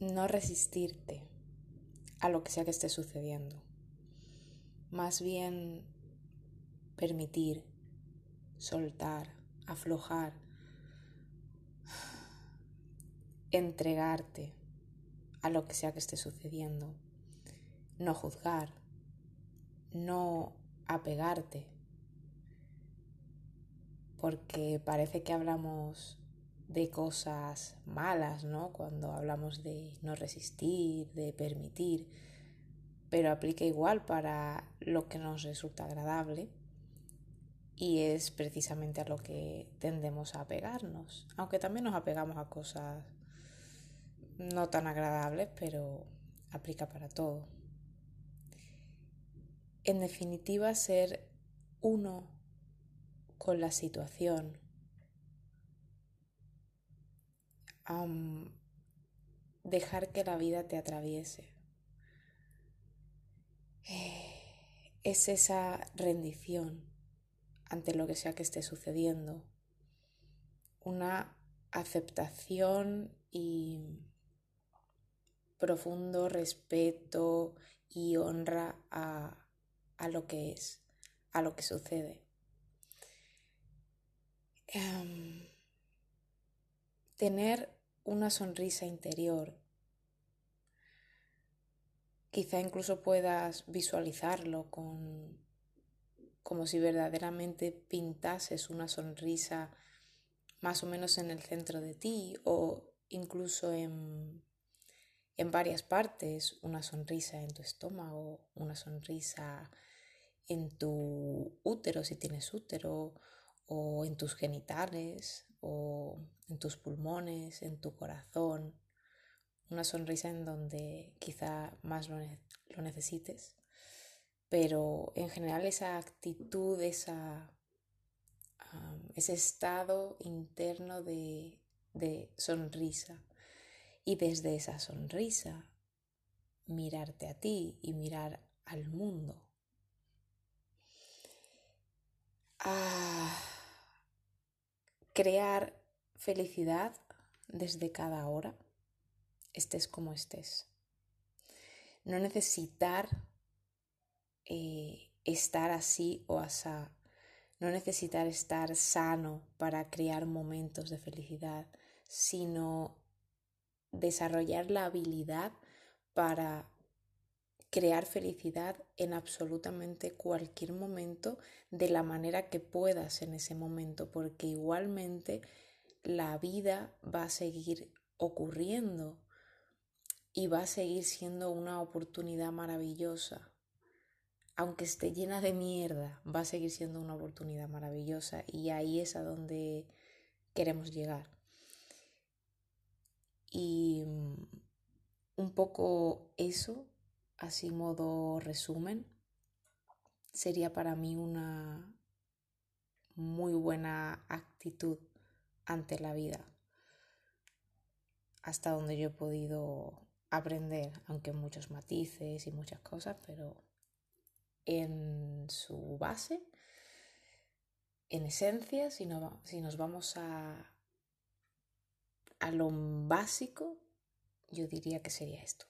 no resistirte a lo que sea que esté sucediendo. Más bien permitir, soltar, aflojar, entregarte a lo que sea que esté sucediendo. No juzgar, no apegarte, porque parece que hablamos de cosas malas, ¿no? Cuando hablamos de no resistir, de permitir, pero aplica igual para lo que nos resulta agradable y es precisamente a lo que tendemos a apegarnos, aunque también nos apegamos a cosas no tan agradables, pero aplica para todo. En definitiva, ser uno con la situación, dejar que la vida te atraviese. Eh, es esa rendición ante lo que sea que esté sucediendo, una aceptación y profundo respeto y honra a, a lo que es, a lo que sucede. Em, tener una sonrisa interior. Quizá incluso puedas visualizarlo con como si verdaderamente pintases una sonrisa más o menos en el centro de ti o incluso en, en varias partes, una sonrisa en tu estómago, una sonrisa en tu útero si tienes útero o en tus genitales o en tus pulmones, en tu corazón, una sonrisa en donde quizá más lo, necesites, pero en general esa actitud, esa, ese estado interno de, de sonrisa y desde esa sonrisa mirarte a ti y mirar al mundo. Ah, crear felicidad desde cada hora, estés como estés. No necesitar eh, estar así o asá. No necesitar estar sano para crear momentos de felicidad, sino desarrollar la habilidad para crear felicidad en absolutamente cualquier momento de la manera que puedas en ese momento, porque igualmente la vida va a seguir ocurriendo y va a seguir siendo una oportunidad maravillosa. Aunque esté llena de mierda, va a seguir siendo una oportunidad maravillosa y ahí es a donde queremos llegar. Y mm, un poco eso, así modo resumen, sería para mí una muy buena actitud ante la vida, hasta donde yo he podido aprender, aunque muchos matices y muchas cosas, pero en su base, en esencia, si, si nos vamos a, a lo básico, yo diría que sería esto.